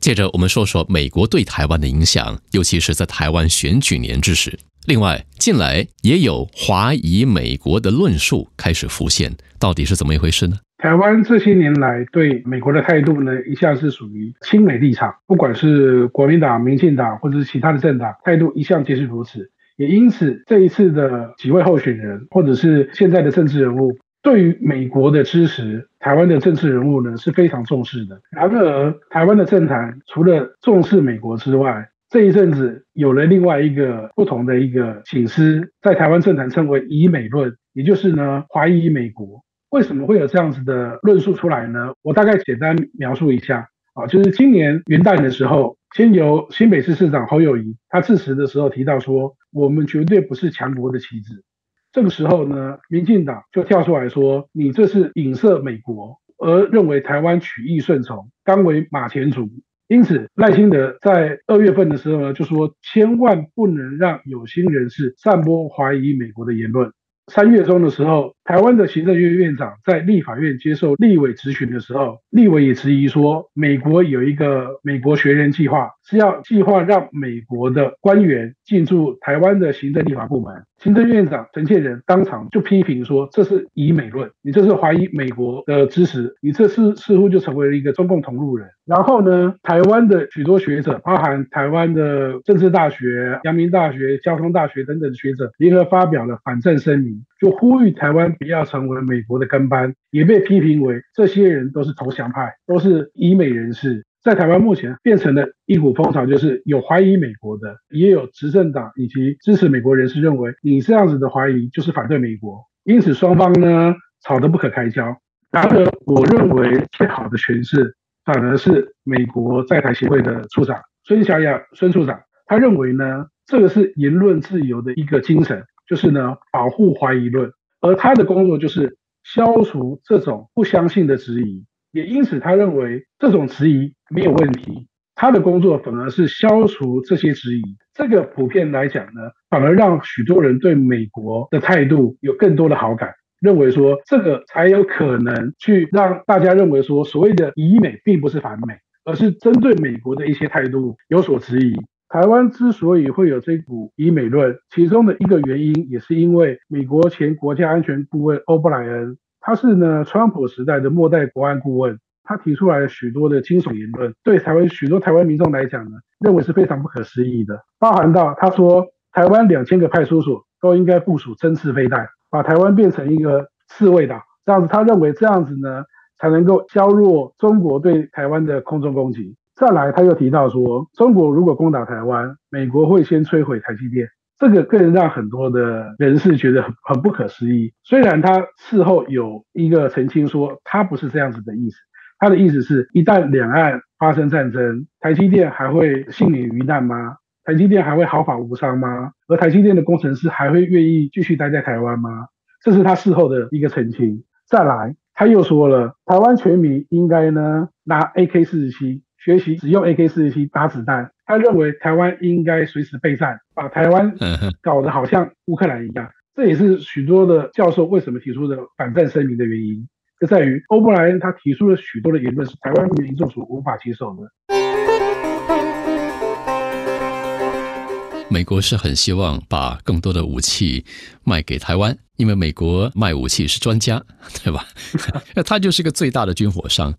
接着我们说说美国对台湾的影响，尤其是在台湾选举年之时。另外，近来也有华裔美国的论述开始浮现，到底是怎么一回事呢？台湾这些年来对美国的态度呢，一向是属于亲美立场，不管是国民党、民进党或者是其他的政党，态度一向皆是如此。也因此，这一次的几位候选人或者是现在的政治人物，对于美国的支持，台湾的政治人物呢是非常重视的。然而，台湾的政坛除了重视美国之外，这一阵子有了另外一个不同的一个醒思，在台湾政坛称为“以美论”，也就是呢怀疑美国。为什么会有这样子的论述出来呢？我大概简单描述一下啊，就是今年元旦的时候，先由新北市市长侯友谊他致辞的时候提到说，我们绝对不是强国的棋子。这个时候呢，民进党就跳出来说，你这是影射美国，而认为台湾曲意顺从，甘为马前卒。因此，赖清德在二月份的时候呢，就说千万不能让有心人士散播怀疑美国的言论。三月中的时候，台湾的行政院院长在立法院接受立委质询的时候，立委也质疑说，美国有一个美国学人计划，是要计划让美国的官员进驻台湾的行政立法部门。行政院长陈建仁当场就批评说，这是以美论，你这是怀疑美国的支持，你这是似乎就成为了一个中共同路人。然后呢，台湾的许多学者，包含台湾的政治大学、阳明大学、交通大学等等的学者，联合发表了反战声明，就呼吁台湾不要成为美国的跟班，也被批评为这些人都是投降派，都是以美人士。在台湾目前变成了一股风潮，就是有怀疑美国的，也有执政党以及支持美国人士认为你这样子的怀疑就是反对美国，因此双方呢吵得不可开交。然而，我认为最好的诠释反而是美国在台协会的处长孙小雅孙处长，他认为呢这个是言论自由的一个精神，就是呢保护怀疑论，而他的工作就是消除这种不相信的质疑。也因此，他认为这种质疑没有问题，他的工作反而是消除这些质疑。这个普遍来讲呢，反而让许多人对美国的态度有更多的好感，认为说这个才有可能去让大家认为说，所谓的以美并不是反美，而是针对美国的一些态度有所质疑。台湾之所以会有这股以美论，其中的一个原因也是因为美国前国家安全顾问欧布莱恩。他是呢，川普时代的末代国安顾问，他提出来了许多的惊悚言论，对台湾许多台湾民众来讲呢，认为是非常不可思议的，包含到他说台湾两千个派出所都应该部署针刺飞弹，把台湾变成一个刺猬岛，这样子他认为这样子呢才能够削弱中国对台湾的空中攻击。再来，他又提到说，中国如果攻打台湾，美国会先摧毁台积电。这个更让很多的人士觉得很很不可思议。虽然他事后有一个澄清说，他不是这样子的意思，他的意思是一旦两岸发生战争，台积电还会幸免于难吗？台积电还会毫发无伤吗？而台积电的工程师还会愿意继续待在台湾吗？这是他事后的一个澄清。再来，他又说了，台湾全民应该呢拿 AK 四十七学习使用 AK 四十七打子弹。他认为台湾应该随时备战，把台湾搞得好像乌克兰一样。这也是许多的教授为什么提出的反战声明的原因，就在于欧布莱恩他提出了许多的言论是台湾民众所无法接受的。美国是很希望把更多的武器卖给台湾，因为美国卖武器是专家，对吧？他就是个最大的军火商，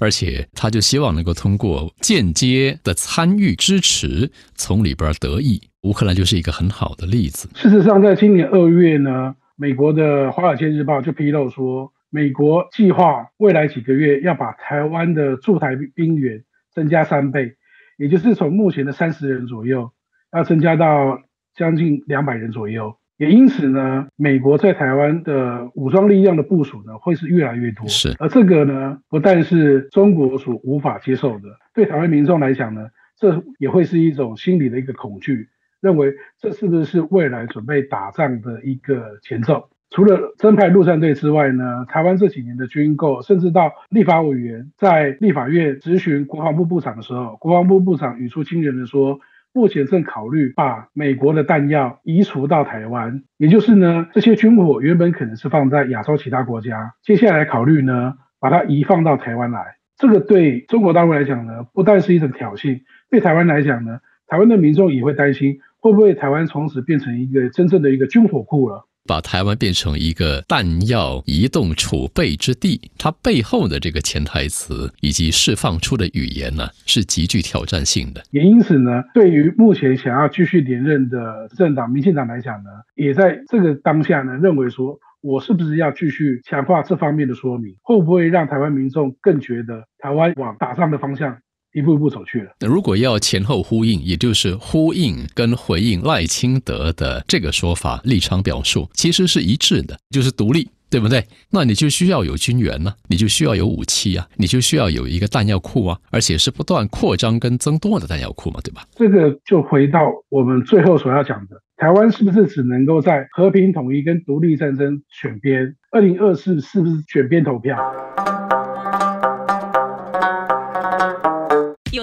而且他就希望能够通过间接的参与支持，从里边得益。乌克兰就是一个很好的例子。事实上，在今年二月呢，美国的《华尔街日报》就披露说，美国计划未来几个月要把台湾的驻台兵员增加三倍，也就是从目前的三十人左右。要增加到将近两百人左右，也因此呢，美国在台湾的武装力量的部署呢，会是越来越多。是，而这个呢，不但是中国所无法接受的，对台湾民众来讲呢，这也会是一种心理的一个恐惧，认为这是不是未来准备打仗的一个前奏？除了增派陆战队之外呢，台湾这几年的军购，甚至到立法委员在立法院质询国防部部长的时候，国防部部长语出惊人的说，目前正考虑把美国的弹药移除到台湾，也就是呢，这些军火原本可能是放在亚洲其他国家，接下来考虑呢，把它移放到台湾来。这个对中国大陆来讲呢，不但是一种挑衅，对台湾来讲呢，台湾的民众也会担心，会不会台湾从此变成一个真正的一个军火库了？把台湾变成一个弹药移动储备之地，它背后的这个潜台词以及释放出的语言呢，是极具挑战性的。也因此呢，对于目前想要继续连任的政党民进党来讲呢，也在这个当下呢，认为说我是不是要继续强化这方面的说明，会不会让台湾民众更觉得台湾往打仗的方向？一步一步走去了。那如果要前后呼应，也就是呼应跟回应赖清德的这个说法立场表述，其实是一致的，就是独立，对不对？那你就需要有军援呢，你就需要有武器啊，你就需要有一个弹药库啊，而且是不断扩张跟增多的弹药库嘛，对吧？这个就回到我们最后所要讲的，台湾是不是只能够在和平统一跟独立战争选边？二零二四是不是选边投票？